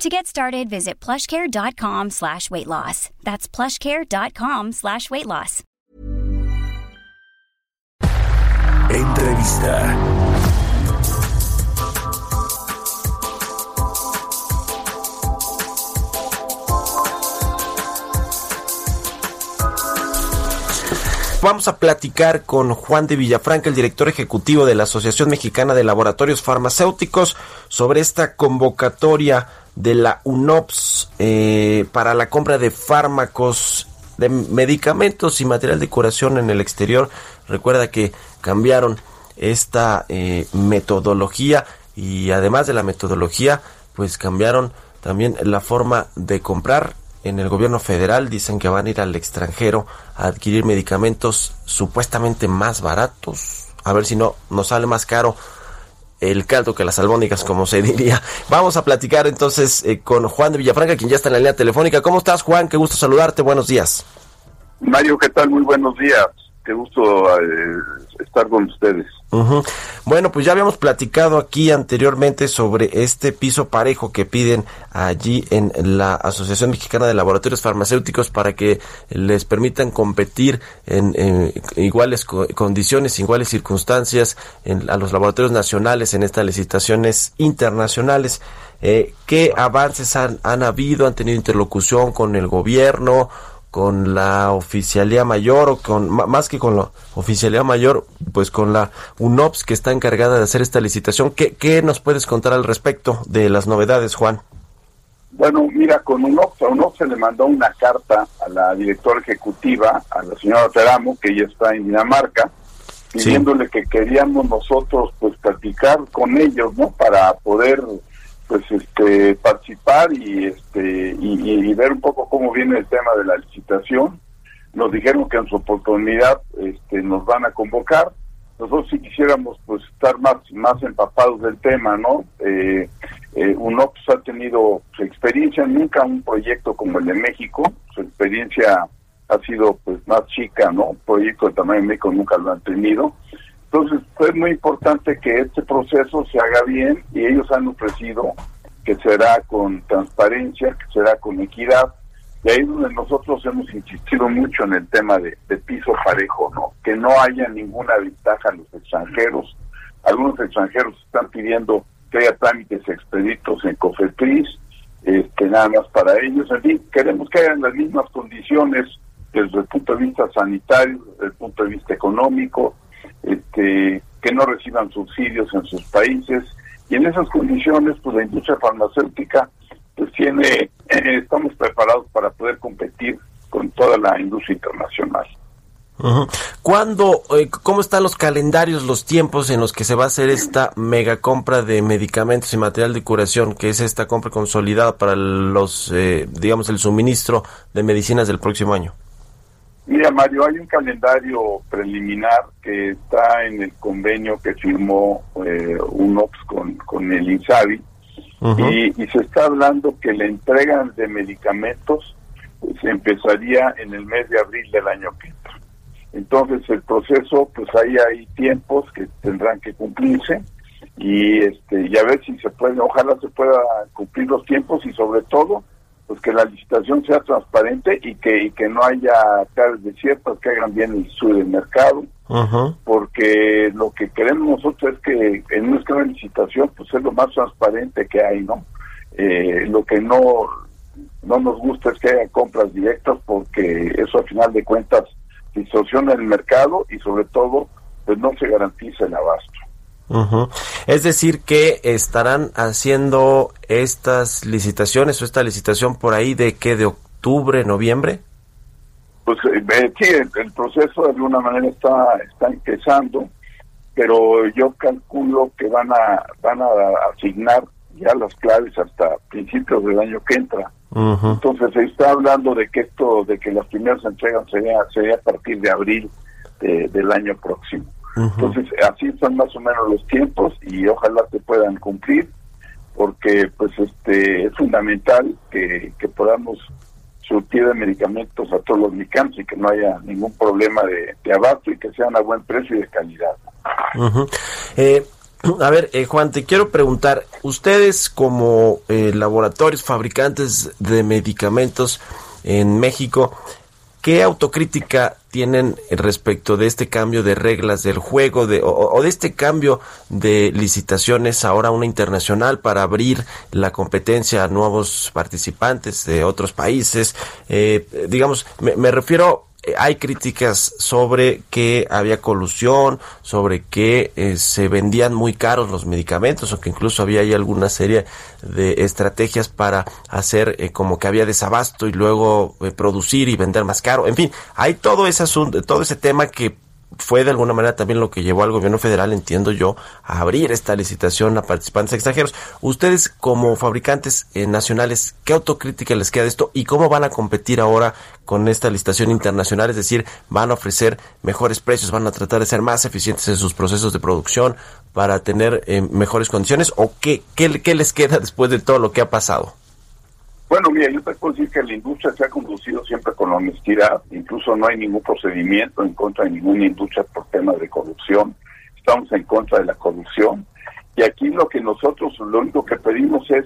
To get started, visit plushcare.com slash weight loss. That's plushcare.com slash weight loss. Entrevista. Vamos a platicar con Juan de Villafranca, el director ejecutivo de la Asociación Mexicana de Laboratorios Farmacéuticos, sobre esta convocatoria de la UNOPS eh, para la compra de fármacos, de medicamentos y material de curación en el exterior. Recuerda que cambiaron esta eh, metodología y además de la metodología, pues cambiaron también la forma de comprar en el gobierno federal dicen que van a ir al extranjero a adquirir medicamentos supuestamente más baratos. A ver si no nos sale más caro el caldo que las albóndigas, como se diría. Vamos a platicar entonces eh, con Juan de Villafranca, quien ya está en la línea telefónica. ¿Cómo estás, Juan? Qué gusto saludarte. Buenos días. Mario, ¿qué tal? Muy buenos días. Qué gusto eh, estar con ustedes. Bueno, pues ya habíamos platicado aquí anteriormente sobre este piso parejo que piden allí en la Asociación Mexicana de Laboratorios Farmacéuticos para que les permitan competir en, iguales condiciones, iguales circunstancias a los laboratorios nacionales en estas licitaciones internacionales. Eh, ¿Qué avances han, han habido? ¿Han tenido interlocución con el gobierno? Con la oficialía mayor o con más que con la oficialía mayor, pues con la UNOPS que está encargada de hacer esta licitación. ¿Qué, qué nos puedes contar al respecto de las novedades, Juan? Bueno, mira, con UNOPS, a UNOPS se le mandó una carta a la directora ejecutiva, a la señora Teramo, que ella está en Dinamarca, pidiéndole que queríamos nosotros pues platicar con ellos, ¿no? Para poder pues este participar y este y, ver un poco cómo viene el tema de la licitación. Nos dijeron que en su oportunidad este nos van a convocar. Nosotros si quisiéramos pues estar más más empapados del tema no eh, eh, UNOPS ha tenido su experiencia nunca un proyecto como el de México. Su experiencia ha sido pues más chica no un proyecto de tamaño México nunca lo han tenido entonces, fue muy importante que este proceso se haga bien y ellos han ofrecido que será con transparencia, que será con equidad. Y ahí es donde nosotros hemos insistido mucho en el tema de, piso parejo, ¿no? Que no haya ninguna ventaja a los extranjeros. Algunos extranjeros están pidiendo que haya trámites expeditos en COFEPRIS, este, nada más para ellos. En fin, queremos que hayan las mismas condiciones desde el punto de vista sanitario, desde el punto de vista económico, este, que no reciban subsidios en sus países y en esas condiciones pues la industria farmacéutica pues tiene eh, estamos preparados para poder competir con toda la industria internacional. ¿Cuándo, eh, cómo están los calendarios, los tiempos en los que se va a hacer esta mega compra de medicamentos y material de curación, que es esta compra consolidada para los, eh, digamos, el suministro de medicinas del próximo año? Mira, Mario, hay un calendario preliminar que está en el convenio que firmó eh, UNOPS con, con el INSABI y, se está hablando que la entrega de medicamentos se empezaría en el mes de abril del año que entra. Entonces el proceso, pues ahí hay tiempos que tendrán que cumplirse y este y a ver si se puede, ojalá se pueda cumplir los tiempos y sobre todo pues que la licitación sea transparente y que, y que no haya caras desiertas, que hagan bien el estudio del mercado, porque lo que queremos nosotros es que en nuestra licitación pues es lo más transparente que hay, ¿no? Eh, lo que no, no nos gusta es que haya compras directas porque eso al final de cuentas distorsiona el mercado y sobre todo pues no se garantiza el abasto. Es decir, que estarán haciendo estas licitaciones o esta licitación por ahí de qué, de octubre, noviembre. Pues eh, sí, el, proceso de alguna manera está, está empezando, pero yo calculo que van a, van a asignar ya las claves hasta principios del año que entra. Entonces se está hablando de que esto, de que las primeras entregas sería, sería a partir de abril del año próximo. Entonces así son más o menos los tiempos y ojalá se puedan cumplir porque pues este es fundamental que, podamos surtir de medicamentos a todos los mexicanos y que no haya ningún problema de, de abasto y que sean a buen precio y de calidad. eh, a ver, eh, Juan, te quiero preguntar, ustedes como eh, laboratorios fabricantes de medicamentos en México, ¿qué autocrítica tienen respecto de este cambio de reglas del juego de, o, de este cambio de licitaciones ahora una internacional para abrir la competencia a nuevos participantes de otros países? Eh, digamos, me, me refiero hay críticas sobre que había colusión, sobre que eh, se vendían muy caros los medicamentos o que incluso había ahí alguna serie de estrategias para hacer eh, como que había desabasto y luego producir y vender más caro. En fin, hay todo ese asunto, todo ese tema que fue de alguna manera también lo que llevó al gobierno federal, entiendo yo, a abrir esta licitación a participantes extranjeros. Ustedes como fabricantes eh, nacionales, ¿qué autocrítica les queda de esto y cómo van a competir ahora con esta licitación internacional? Es decir, van a ofrecer mejores precios, van a tratar de ser más eficientes en sus procesos de producción para tener eh, mejores condiciones o qué, qué, qué les queda después de todo lo que ha pasado? Bueno, mira, yo te puedo decir que la industria se ha conducido siempre con honestidad, incluso no hay ningún procedimiento en contra de ninguna industria por temas de corrupción, estamos en contra de la corrupción y aquí lo que nosotros lo único que pedimos es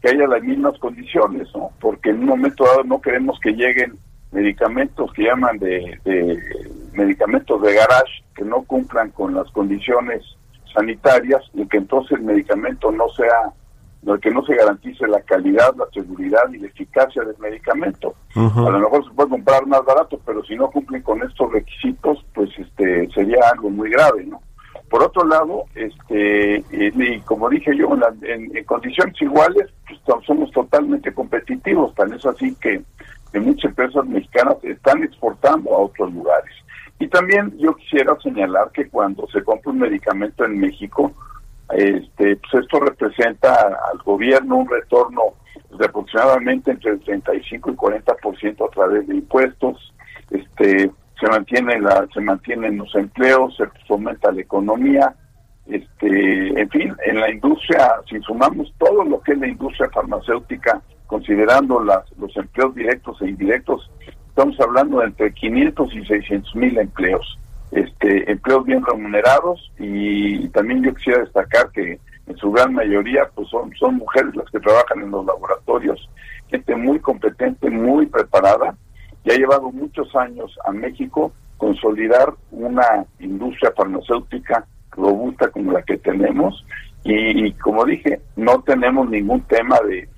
que haya las mismas condiciones, ¿no? Porque en un momento dado no queremos que lleguen medicamentos que llaman de, de medicamentos de garage que no cumplan con las condiciones sanitarias y que entonces el medicamento no sea que no se garantice la calidad, la seguridad y la eficacia del medicamento. A lo mejor se puede comprar más barato, pero si no cumplen con estos requisitos, pues este sería algo muy grave, ¿no? Por otro lado, este y como dije yo, en, condiciones iguales, pues, somos totalmente competitivos, tan es así que, que muchas empresas mexicanas están exportando a otros lugares. Y también yo quisiera señalar que cuando se compra un medicamento en México, este, pues esto representa al gobierno un retorno de aproximadamente entre el 35 y 40% a través de impuestos. Este, se mantiene la, se mantienen los empleos, se fomenta la economía. Este, en fin, en la industria, si sumamos todo lo que es la industria farmacéutica, considerando las, los empleos directos e indirectos, estamos hablando de entre 500 y 600 mil empleos este, empleos bien remunerados y también yo quisiera destacar que en su gran mayoría pues son, son mujeres las que trabajan en los laboratorios, gente muy competente, muy preparada y ha llevado muchos años a México consolidar una industria farmacéutica robusta como la que tenemos. Y, como dije, no tenemos ningún tema de,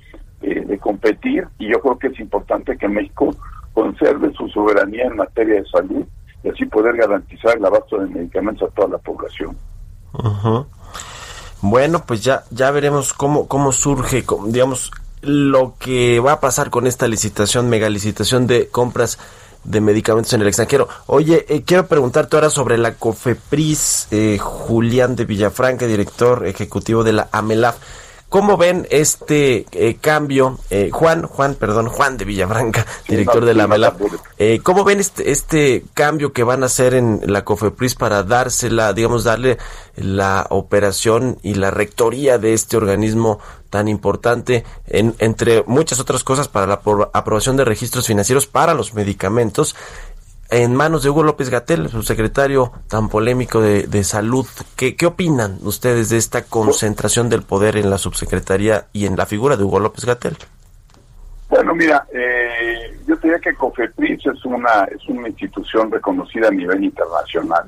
de competir y yo creo que es importante que México conserve su soberanía en materia de salud poder garantizar el abasto de medicamentos a toda la población. Bueno, pues ya ya veremos cómo cómo surge, digamos, lo que va a pasar con esta licitación, mega licitación de compras de medicamentos en el extranjero. Oye, eh, quiero preguntarte ahora sobre la COFEPRIS, eh, Julián de Villafranca, director ejecutivo de la AMELAF. ¿Cómo ven este eh, cambio? Eh, Juan, Juan, perdón, Juan de Villabranca, director de la MELA. Eh, ¿Cómo ven este, este cambio que van a hacer en la COFEPRIS para dársela, digamos, darle la operación y la rectoría de este organismo tan importante, en, entre muchas otras cosas, para la aprobación de registros financieros para los medicamentos? En manos de Hugo López Gatel, su secretario tan polémico de, de salud. ¿Qué, ¿Qué, opinan ustedes de esta concentración del poder en la subsecretaría y en la figura de Hugo López Gatel? Bueno, mira, eh, yo diría que COFEPRIS es una es una institución reconocida a nivel internacional.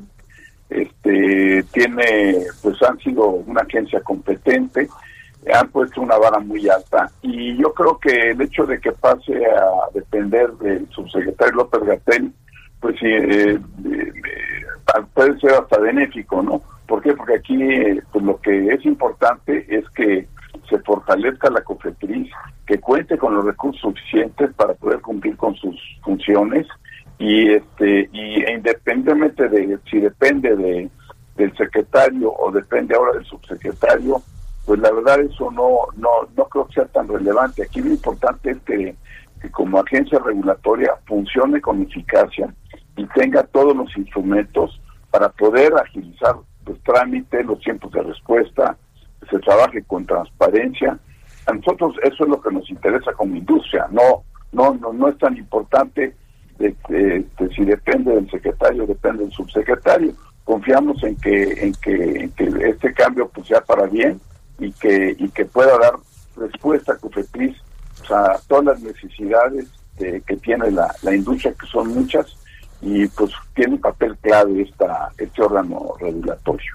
Este tiene, pues han sido una agencia competente, han puesto una vara muy alta y yo creo que el hecho de que pase a depender del subsecretario López Gatel pues sí, eh, eh, puede ser hasta benéfico, ¿no? ¿Por qué? Porque aquí pues lo que es importante es que se fortalezca la COFEPRIS, que cuente con los recursos suficientes para poder cumplir con sus funciones y este y e independientemente de si depende de del secretario o depende ahora del subsecretario, pues la verdad eso no, no, no creo que sea tan relevante. Aquí lo importante es que, que como agencia regulatoria funcione con eficacia y tenga todos los instrumentos para poder agilizar los trámites, los tiempos de respuesta, se trabaje con transparencia. A nosotros eso es lo que nos interesa como industria, no no no, no es tan importante de, si depende del secretario, depende del subsecretario. Confiamos en que en que, en que este cambio pues sea para bien y que y que pueda dar respuesta a COFEPRIS a todas las necesidades que tiene la, la industria, que son muchas, y pues tiene un papel clave esta, este órgano regulatorio.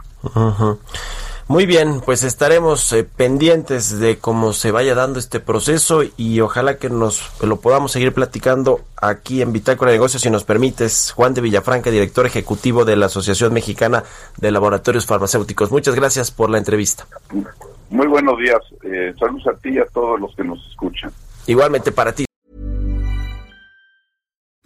Muy bien, pues estaremos eh, pendientes de cómo se vaya dando este proceso y ojalá que nos lo podamos seguir platicando aquí en Bitácora de Negocios si nos permites. Juan de Villafranca, director ejecutivo de la Asociación Mexicana de Laboratorios Farmacéuticos. Muchas gracias por la entrevista. Muy buenos días. Eh, saludos a ti y a todos los que nos escuchan. Igualmente para ti.